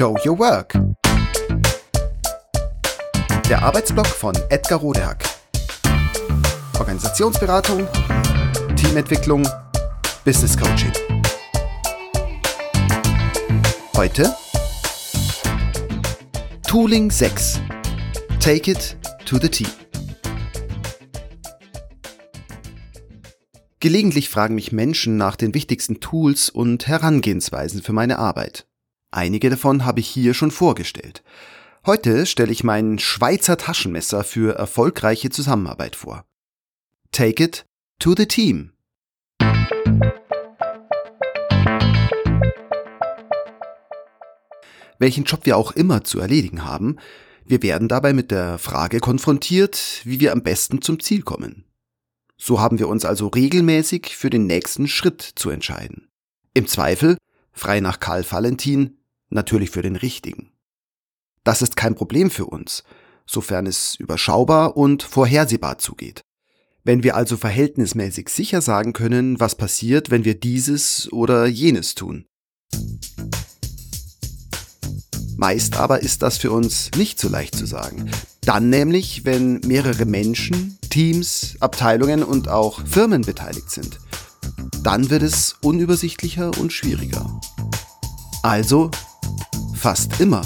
Show Your Work. Der Arbeitsblock von Edgar Rodehack. Organisationsberatung, Teamentwicklung, Business Coaching. Heute Tooling 6. Take it to the team. Gelegentlich fragen mich Menschen nach den wichtigsten Tools und Herangehensweisen für meine Arbeit. Einige davon habe ich hier schon vorgestellt. Heute stelle ich mein Schweizer Taschenmesser für erfolgreiche Zusammenarbeit vor. Take it to the team. Welchen Job wir auch immer zu erledigen haben, wir werden dabei mit der Frage konfrontiert, wie wir am besten zum Ziel kommen. So haben wir uns also regelmäßig für den nächsten Schritt zu entscheiden. Im Zweifel, frei nach Karl Valentin, natürlich für den richtigen. Das ist kein Problem für uns, sofern es überschaubar und vorhersehbar zugeht. Wenn wir also verhältnismäßig sicher sagen können, was passiert, wenn wir dieses oder jenes tun. Meist aber ist das für uns nicht so leicht zu sagen. Dann nämlich, wenn mehrere Menschen, Teams, Abteilungen und auch Firmen beteiligt sind. Dann wird es unübersichtlicher und schwieriger. Also fast immer.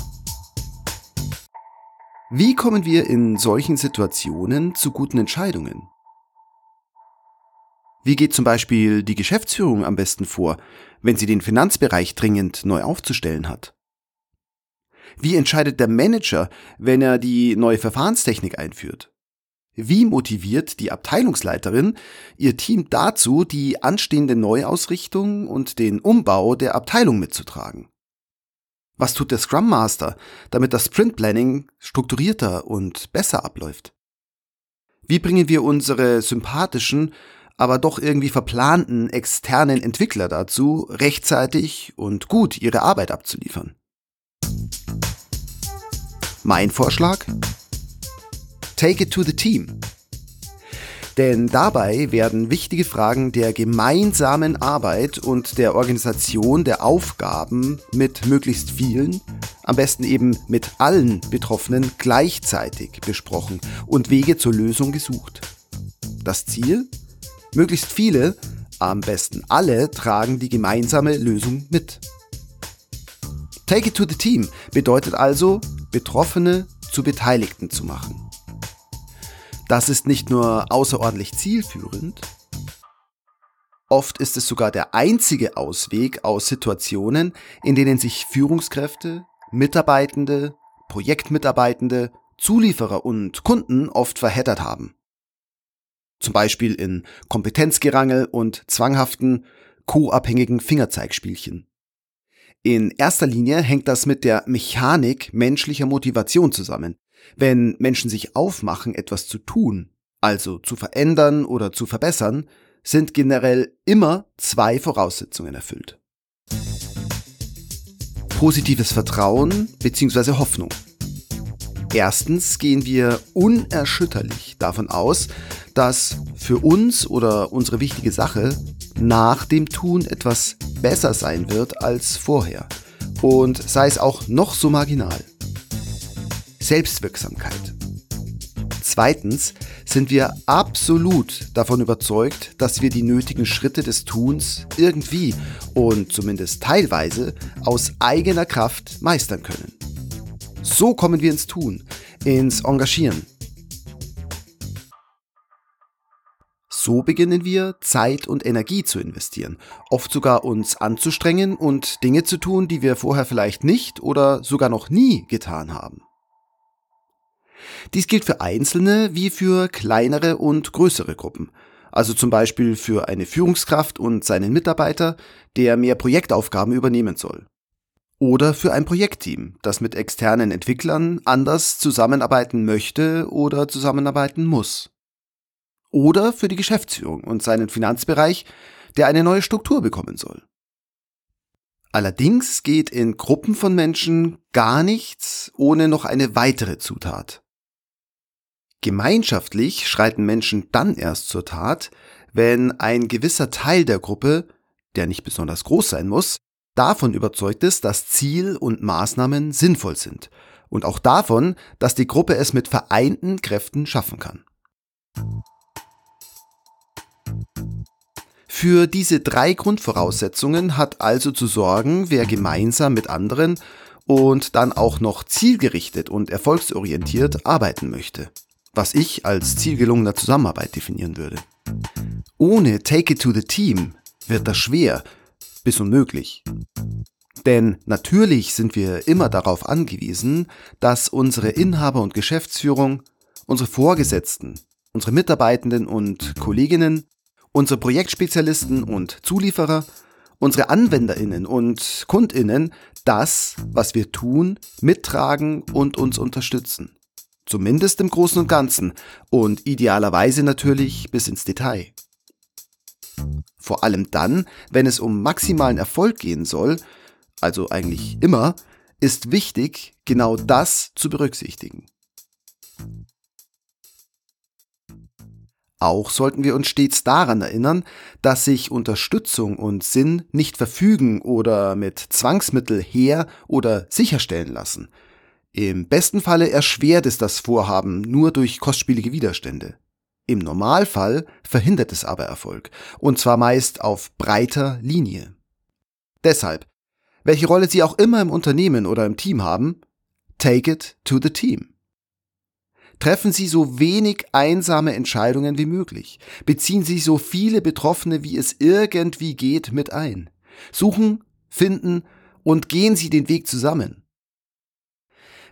Wie kommen wir in solchen Situationen zu guten Entscheidungen? Wie geht zum Beispiel die Geschäftsführung am besten vor, wenn sie den Finanzbereich dringend neu aufzustellen hat? Wie entscheidet der Manager, wenn er die neue Verfahrenstechnik einführt? Wie motiviert die Abteilungsleiterin ihr Team dazu, die anstehende Neuausrichtung und den Umbau der Abteilung mitzutragen? Was tut der Scrum Master, damit das Sprint Planning strukturierter und besser abläuft? Wie bringen wir unsere sympathischen, aber doch irgendwie verplanten externen Entwickler dazu, rechtzeitig und gut ihre Arbeit abzuliefern? Mein Vorschlag? Take it to the team. Denn dabei werden wichtige Fragen der gemeinsamen Arbeit und der Organisation der Aufgaben mit möglichst vielen, am besten eben mit allen Betroffenen gleichzeitig besprochen und Wege zur Lösung gesucht. Das Ziel? Möglichst viele, am besten alle, tragen die gemeinsame Lösung mit. Take it to the team bedeutet also, Betroffene zu Beteiligten zu machen. Das ist nicht nur außerordentlich zielführend, oft ist es sogar der einzige Ausweg aus Situationen, in denen sich Führungskräfte, Mitarbeitende, Projektmitarbeitende, Zulieferer und Kunden oft verheddert haben. Zum Beispiel in Kompetenzgerangel und zwanghaften, co-abhängigen Fingerzeigspielchen. In erster Linie hängt das mit der Mechanik menschlicher Motivation zusammen. Wenn Menschen sich aufmachen, etwas zu tun, also zu verändern oder zu verbessern, sind generell immer zwei Voraussetzungen erfüllt. Positives Vertrauen bzw. Hoffnung. Erstens gehen wir unerschütterlich davon aus, dass für uns oder unsere wichtige Sache nach dem Tun etwas besser sein wird als vorher. Und sei es auch noch so marginal. Selbstwirksamkeit. Zweitens sind wir absolut davon überzeugt, dass wir die nötigen Schritte des Tuns irgendwie und zumindest teilweise aus eigener Kraft meistern können. So kommen wir ins Tun, ins Engagieren, So beginnen wir, Zeit und Energie zu investieren, oft sogar uns anzustrengen und Dinge zu tun, die wir vorher vielleicht nicht oder sogar noch nie getan haben. Dies gilt für einzelne wie für kleinere und größere Gruppen, also zum Beispiel für eine Führungskraft und seinen Mitarbeiter, der mehr Projektaufgaben übernehmen soll. Oder für ein Projektteam, das mit externen Entwicklern anders zusammenarbeiten möchte oder zusammenarbeiten muss oder für die Geschäftsführung und seinen Finanzbereich, der eine neue Struktur bekommen soll. Allerdings geht in Gruppen von Menschen gar nichts ohne noch eine weitere Zutat. Gemeinschaftlich schreiten Menschen dann erst zur Tat, wenn ein gewisser Teil der Gruppe, der nicht besonders groß sein muss, davon überzeugt ist, dass Ziel und Maßnahmen sinnvoll sind und auch davon, dass die Gruppe es mit vereinten Kräften schaffen kann. Für diese drei Grundvoraussetzungen hat also zu sorgen, wer gemeinsam mit anderen und dann auch noch zielgerichtet und erfolgsorientiert arbeiten möchte, was ich als zielgelungener Zusammenarbeit definieren würde. Ohne Take It to the Team wird das schwer bis unmöglich. Denn natürlich sind wir immer darauf angewiesen, dass unsere Inhaber und Geschäftsführung, unsere Vorgesetzten, unsere Mitarbeitenden und Kolleginnen unsere Projektspezialisten und Zulieferer, unsere Anwenderinnen und Kundinnen das, was wir tun, mittragen und uns unterstützen. Zumindest im Großen und Ganzen und idealerweise natürlich bis ins Detail. Vor allem dann, wenn es um maximalen Erfolg gehen soll, also eigentlich immer, ist wichtig, genau das zu berücksichtigen. Auch sollten wir uns stets daran erinnern, dass sich Unterstützung und Sinn nicht verfügen oder mit Zwangsmittel her oder sicherstellen lassen. Im besten Falle erschwert es das Vorhaben nur durch kostspielige Widerstände. Im Normalfall verhindert es aber Erfolg, und zwar meist auf breiter Linie. Deshalb, welche Rolle Sie auch immer im Unternehmen oder im Team haben, take it to the team. Treffen Sie so wenig einsame Entscheidungen wie möglich. Beziehen Sie so viele Betroffene, wie es irgendwie geht, mit ein. Suchen, finden und gehen Sie den Weg zusammen.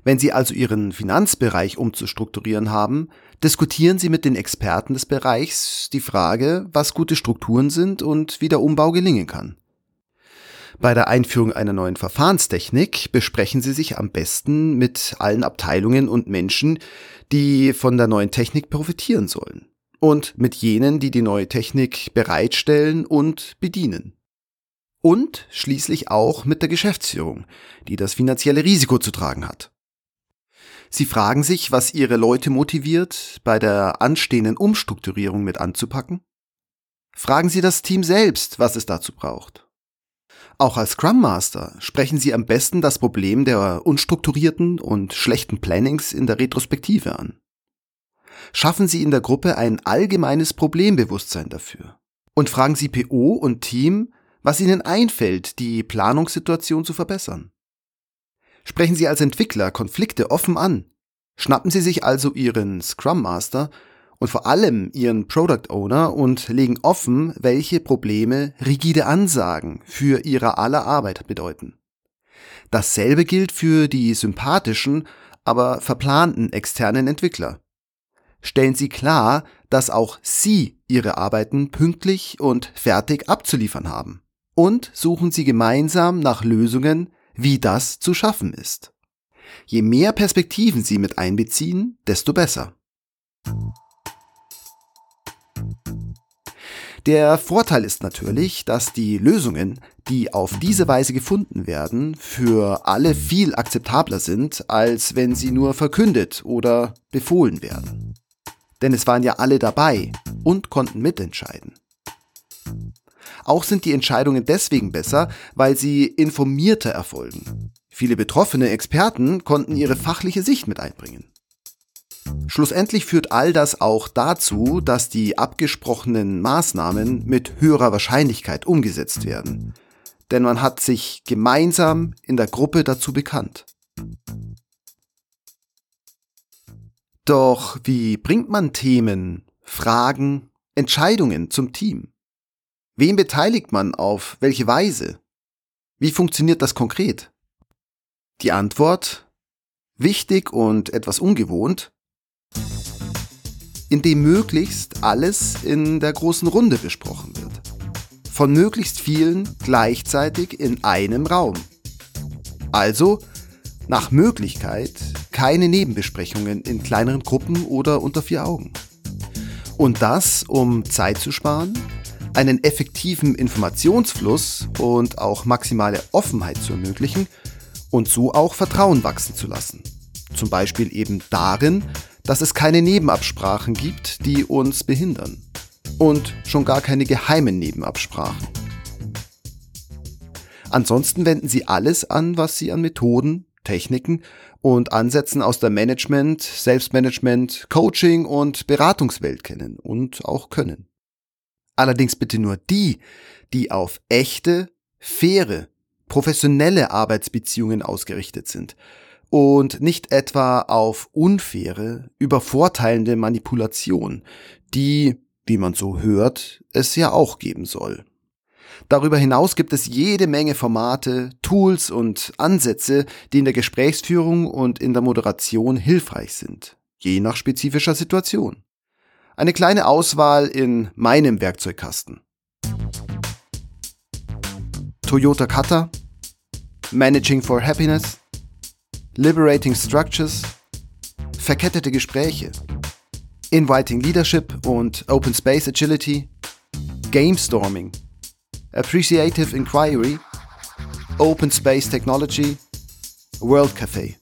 Wenn Sie also Ihren Finanzbereich umzustrukturieren haben, diskutieren Sie mit den Experten des Bereichs die Frage, was gute Strukturen sind und wie der Umbau gelingen kann. Bei der Einführung einer neuen Verfahrenstechnik besprechen Sie sich am besten mit allen Abteilungen und Menschen, die von der neuen Technik profitieren sollen. Und mit jenen, die die neue Technik bereitstellen und bedienen. Und schließlich auch mit der Geschäftsführung, die das finanzielle Risiko zu tragen hat. Sie fragen sich, was Ihre Leute motiviert, bei der anstehenden Umstrukturierung mit anzupacken? Fragen Sie das Team selbst, was es dazu braucht. Auch als Scrum Master sprechen Sie am besten das Problem der unstrukturierten und schlechten Plannings in der Retrospektive an. Schaffen Sie in der Gruppe ein allgemeines Problembewusstsein dafür. Und fragen Sie PO und Team, was Ihnen einfällt, die Planungssituation zu verbessern. Sprechen Sie als Entwickler Konflikte offen an. Schnappen Sie sich also Ihren Scrum Master und vor allem ihren Product Owner und legen offen, welche Probleme rigide Ansagen für ihre aller Arbeit bedeuten. Dasselbe gilt für die sympathischen, aber verplanten externen Entwickler. Stellen Sie klar, dass auch Sie Ihre Arbeiten pünktlich und fertig abzuliefern haben. Und suchen Sie gemeinsam nach Lösungen, wie das zu schaffen ist. Je mehr Perspektiven Sie mit einbeziehen, desto besser. Der Vorteil ist natürlich, dass die Lösungen, die auf diese Weise gefunden werden, für alle viel akzeptabler sind, als wenn sie nur verkündet oder befohlen werden. Denn es waren ja alle dabei und konnten mitentscheiden. Auch sind die Entscheidungen deswegen besser, weil sie informierter erfolgen. Viele betroffene Experten konnten ihre fachliche Sicht mit einbringen. Schlussendlich führt all das auch dazu, dass die abgesprochenen Maßnahmen mit höherer Wahrscheinlichkeit umgesetzt werden. Denn man hat sich gemeinsam in der Gruppe dazu bekannt. Doch wie bringt man Themen, Fragen, Entscheidungen zum Team? Wen beteiligt man auf welche Weise? Wie funktioniert das konkret? Die Antwort Wichtig und etwas ungewohnt, in dem möglichst alles in der großen Runde besprochen wird. Von möglichst vielen gleichzeitig in einem Raum. Also nach Möglichkeit keine Nebenbesprechungen in kleineren Gruppen oder unter vier Augen. Und das, um Zeit zu sparen, einen effektiven Informationsfluss und auch maximale Offenheit zu ermöglichen und so auch Vertrauen wachsen zu lassen. Zum Beispiel eben darin, dass es keine Nebenabsprachen gibt, die uns behindern. Und schon gar keine geheimen Nebenabsprachen. Ansonsten wenden Sie alles an, was Sie an Methoden, Techniken und Ansätzen aus der Management, Selbstmanagement, Coaching und Beratungswelt kennen und auch können. Allerdings bitte nur die, die auf echte, faire, professionelle Arbeitsbeziehungen ausgerichtet sind und nicht etwa auf unfaire, übervorteilende Manipulation, die, wie man so hört, es ja auch geben soll. Darüber hinaus gibt es jede Menge Formate, Tools und Ansätze, die in der Gesprächsführung und in der Moderation hilfreich sind, je nach spezifischer Situation. Eine kleine Auswahl in meinem Werkzeugkasten. Toyota Cutter, Managing for Happiness, Liberating Structures, verkettete Gespräche, Inviting Leadership und Open Space Agility, Game Storming, Appreciative Inquiry, Open Space Technology, World Café.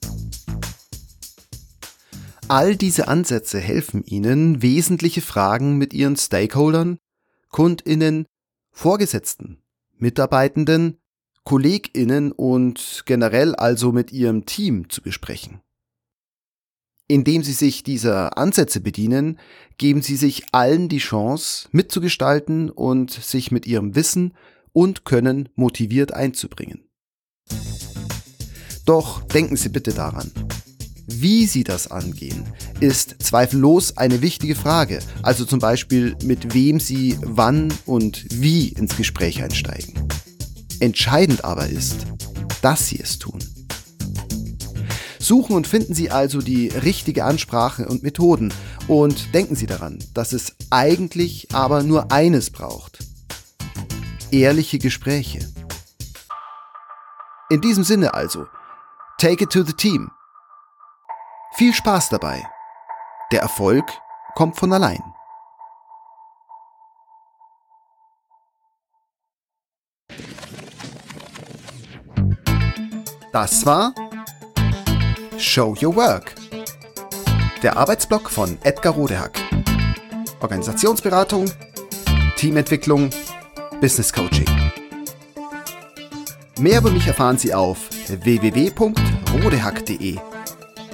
All diese Ansätze helfen Ihnen, wesentliche Fragen mit Ihren Stakeholdern, Kundinnen, Vorgesetzten, Mitarbeitenden, Kolleginnen und generell also mit Ihrem Team zu besprechen. Indem Sie sich dieser Ansätze bedienen, geben Sie sich allen die Chance, mitzugestalten und sich mit Ihrem Wissen und Können motiviert einzubringen. Doch denken Sie bitte daran, wie Sie das angehen, ist zweifellos eine wichtige Frage, also zum Beispiel mit wem Sie wann und wie ins Gespräch einsteigen. Entscheidend aber ist, dass Sie es tun. Suchen und finden Sie also die richtige Ansprache und Methoden und denken Sie daran, dass es eigentlich aber nur eines braucht. Ehrliche Gespräche. In diesem Sinne also, take it to the team. Viel Spaß dabei. Der Erfolg kommt von allein. Das war Show Your Work. Der Arbeitsblock von Edgar Rodehack. Organisationsberatung, Teamentwicklung, Business Coaching. Mehr über mich erfahren Sie auf www.rodehack.de